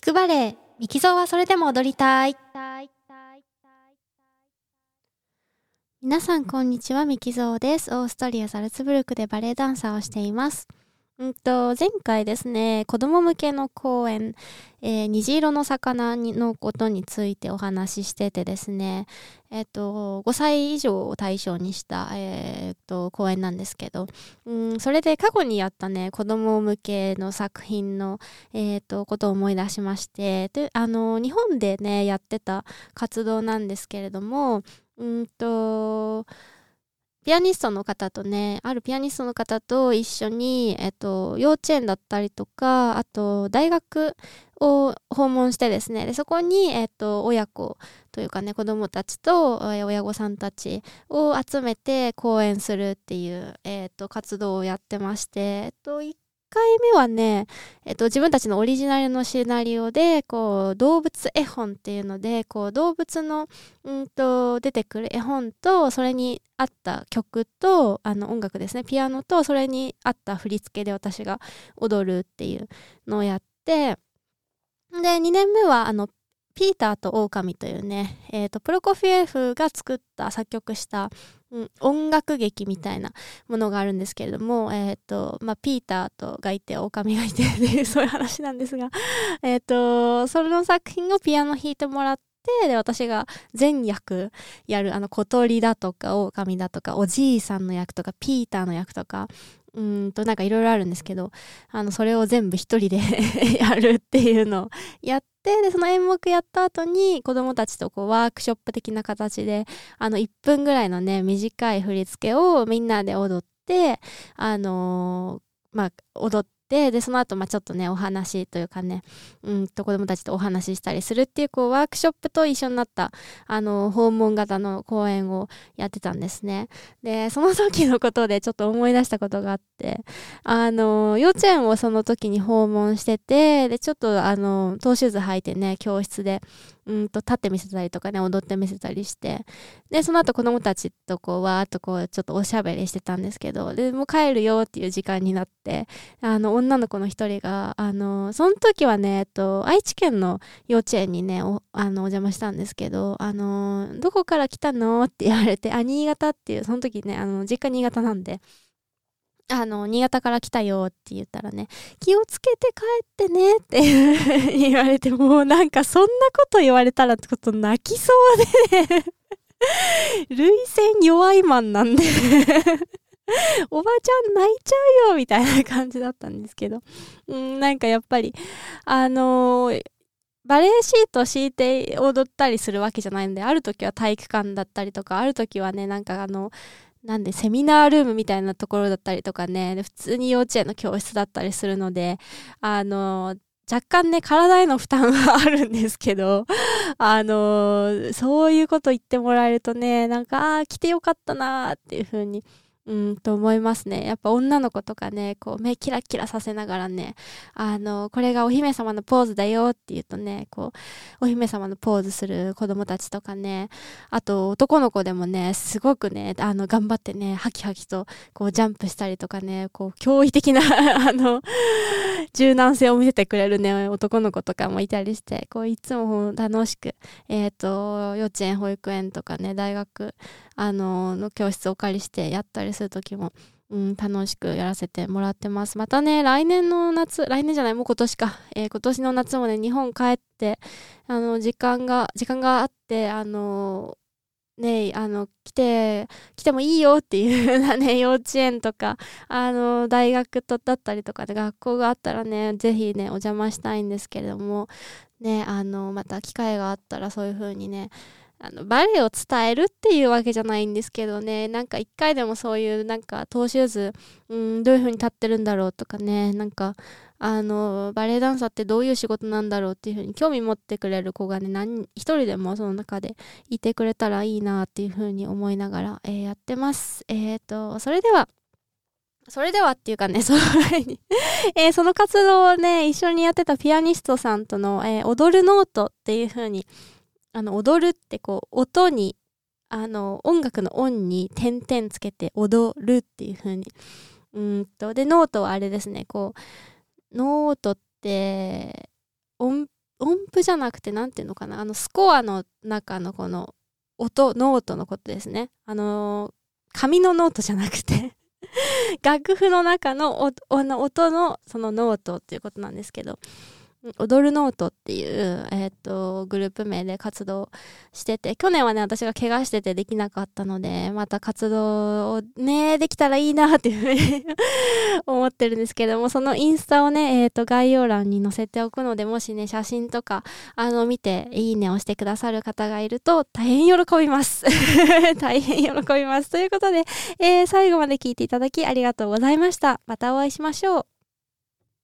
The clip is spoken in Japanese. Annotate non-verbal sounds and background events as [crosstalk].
聞くバレエ、ミキゾーはそれでも踊りたい。皆さんこんにちは、ミキゾーです。オーストリア・ザルツブルクでバレエダンサーをしています。うんと、前回ですね、子供向けの講演、えー、虹色の魚のことについてお話ししててですね、えっ、ー、と、5歳以上を対象にした、え、ー、と、講演なんですけど、うん、それで過去にやったね、子供向けの作品の、えっ、と、ことを思い出しまして、で、あの、日本でね、やってた活動なんですけれども、うんと、ピアニストの方とね、あるピアニストの方と一緒に、えっと、幼稚園だったりとか、あと、大学を訪問してですね、でそこに、えっと、親子というかね、子供たちと親御さんたちを集めて講演するっていう、えっと、活動をやってまして、えっと、回目はね、えっと、自分たちのオリジナルのシナリオで、こう、動物絵本っていうので、こう、動物の、んと、出てくる絵本と、それに合った曲と、あの、音楽ですね、ピアノと、それに合った振り付けで私が踊るっていうのをやって、で、2年目は、あの、ピーターと狼というね、え、ー、と、プロコフィエフが作った、作曲した、音楽劇みたいなものがあるんですけれども、え、ー、と、まあ、ピーターとがいて、狼がいて [laughs] っていう、そういう話なんですが、えっ、と、その作品をピアノ弾いてもらって、で、私が全役やる、あの、小鳥だとか、狼だとか、おじいさんの役とか、ピーターの役とか、うんと、なんかいろいろあるんですけど、あの、それを全部一人で [laughs] やるっていうのをやって、で、その演目やった後に子供たちとこうワークショップ的な形で、あの、1分ぐらいのね、短い振り付けをみんなで踊って、あのー、まあ、踊って、で、で、その後、まあちょっとね、お話というかね、うんと子供たちとお話ししたりするっていう、こう、ワークショップと一緒になった、あの、訪問型の講演をやってたんですね。で、その時のことでちょっと思い出したことがあって、あの、幼稚園をその時に訪問してて、で、ちょっと、あの、トーシューズ履いてね、教室で、うんと立って見せたりとかね踊って見せたりして。でその後子供たちとこうわーっとこうちょっとおしゃべりしてたんですけどでもう帰るよっていう時間になってあの女の子の一人があのその時はね、えっと、愛知県の幼稚園にねおあのお邪魔したんですけどあのどこから来たのって言われてあ新潟っていうその時ねあの実家新潟なんで。あの、新潟から来たよって言ったらね、気をつけて帰ってねって言われて、もうなんかそんなこと言われたらちょっと泣きそうでね。[laughs] 涙腺弱いマンなんで。[laughs] おばちゃん泣いちゃうよみたいな感じだったんですけど、うん、なんかやっぱり、あのー、バレエシート敷いて踊ったりするわけじゃないので、ある時は体育館だったりとか、ある時はね、なんかあの、なんでセミナールームみたいなところだったりとかね、普通に幼稚園の教室だったりするので、あの、若干ね、体への負担はあるんですけど、[laughs] あの、そういうこと言ってもらえるとね、なんか、ああ、来てよかったなーっていう風にうんと思いますね。やっぱ女の子とかね、こう目キラキラさせながらね、あの、これがお姫様のポーズだよって言うとね、こう、お姫様のポーズする子供たちとかね、あと男の子でもね、すごくね、あの、頑張ってね、ハキハキとこうジャンプしたりとかね、こう、驚異的な [laughs] あの、柔軟性を見せてくれるね、男の子とかもいたりして、こう、いつも楽しく、えっ、ー、と、幼稚園、保育園とかね、大学、あの、の教室をお借りしてやったりする時も、うん、楽しくやらせてもらってます。またね、来年の夏、来年じゃない、もう今年か。えー、今年の夏もね、日本帰って、あの、時間が、時間があって、あの、ね、あの、来て、来てもいいよっていうようなね、[laughs] 幼稚園とか、あの、大学とだったりとかで学校があったらね、ぜひね、お邪魔したいんですけれども、ね、あの、また機会があったらそういう風にね、あのバレエを伝えるっていうわけじゃないんですけどね。なんか一回でもそういうなんかトーシューズ、うん、どういう風に立ってるんだろうとかね。なんかあのバレエダンサーってどういう仕事なんだろうっていう風に興味持ってくれる子がね何一人でもその中でいてくれたらいいなっていう風に思いながら、えー、やってます。えっ、ー、とそれではそれではっていうかね、[laughs] その前に。えー、その活動をね、一緒にやってたピアニストさんとの、えー、踊るノートっていう風に、あの、踊るってこう、音に、あの、音楽の音に点々つけて踊るっていう風に。うんと、で、ノートはあれですね、こう、ノートって、音、符じゃなくて何ていうのかな。あのスコアの中のこの音ノートのことですね。あの紙のノートじゃなくて [laughs] 楽譜の中の音のそのノートっていうことなんですけど。踊るノートっていう、えー、っと、グループ名で活動してて、去年はね、私が怪我しててできなかったので、また活動をね、できたらいいなっていうふうに [laughs] 思ってるんですけども、そのインスタをね、えー、っと、概要欄に載せておくので、もしね、写真とか、あの、見て、いいねをしてくださる方がいると、大変喜びます。[laughs] 大変喜びます。ということで、えー、最後まで聞いていただきありがとうございました。またお会いしましょう。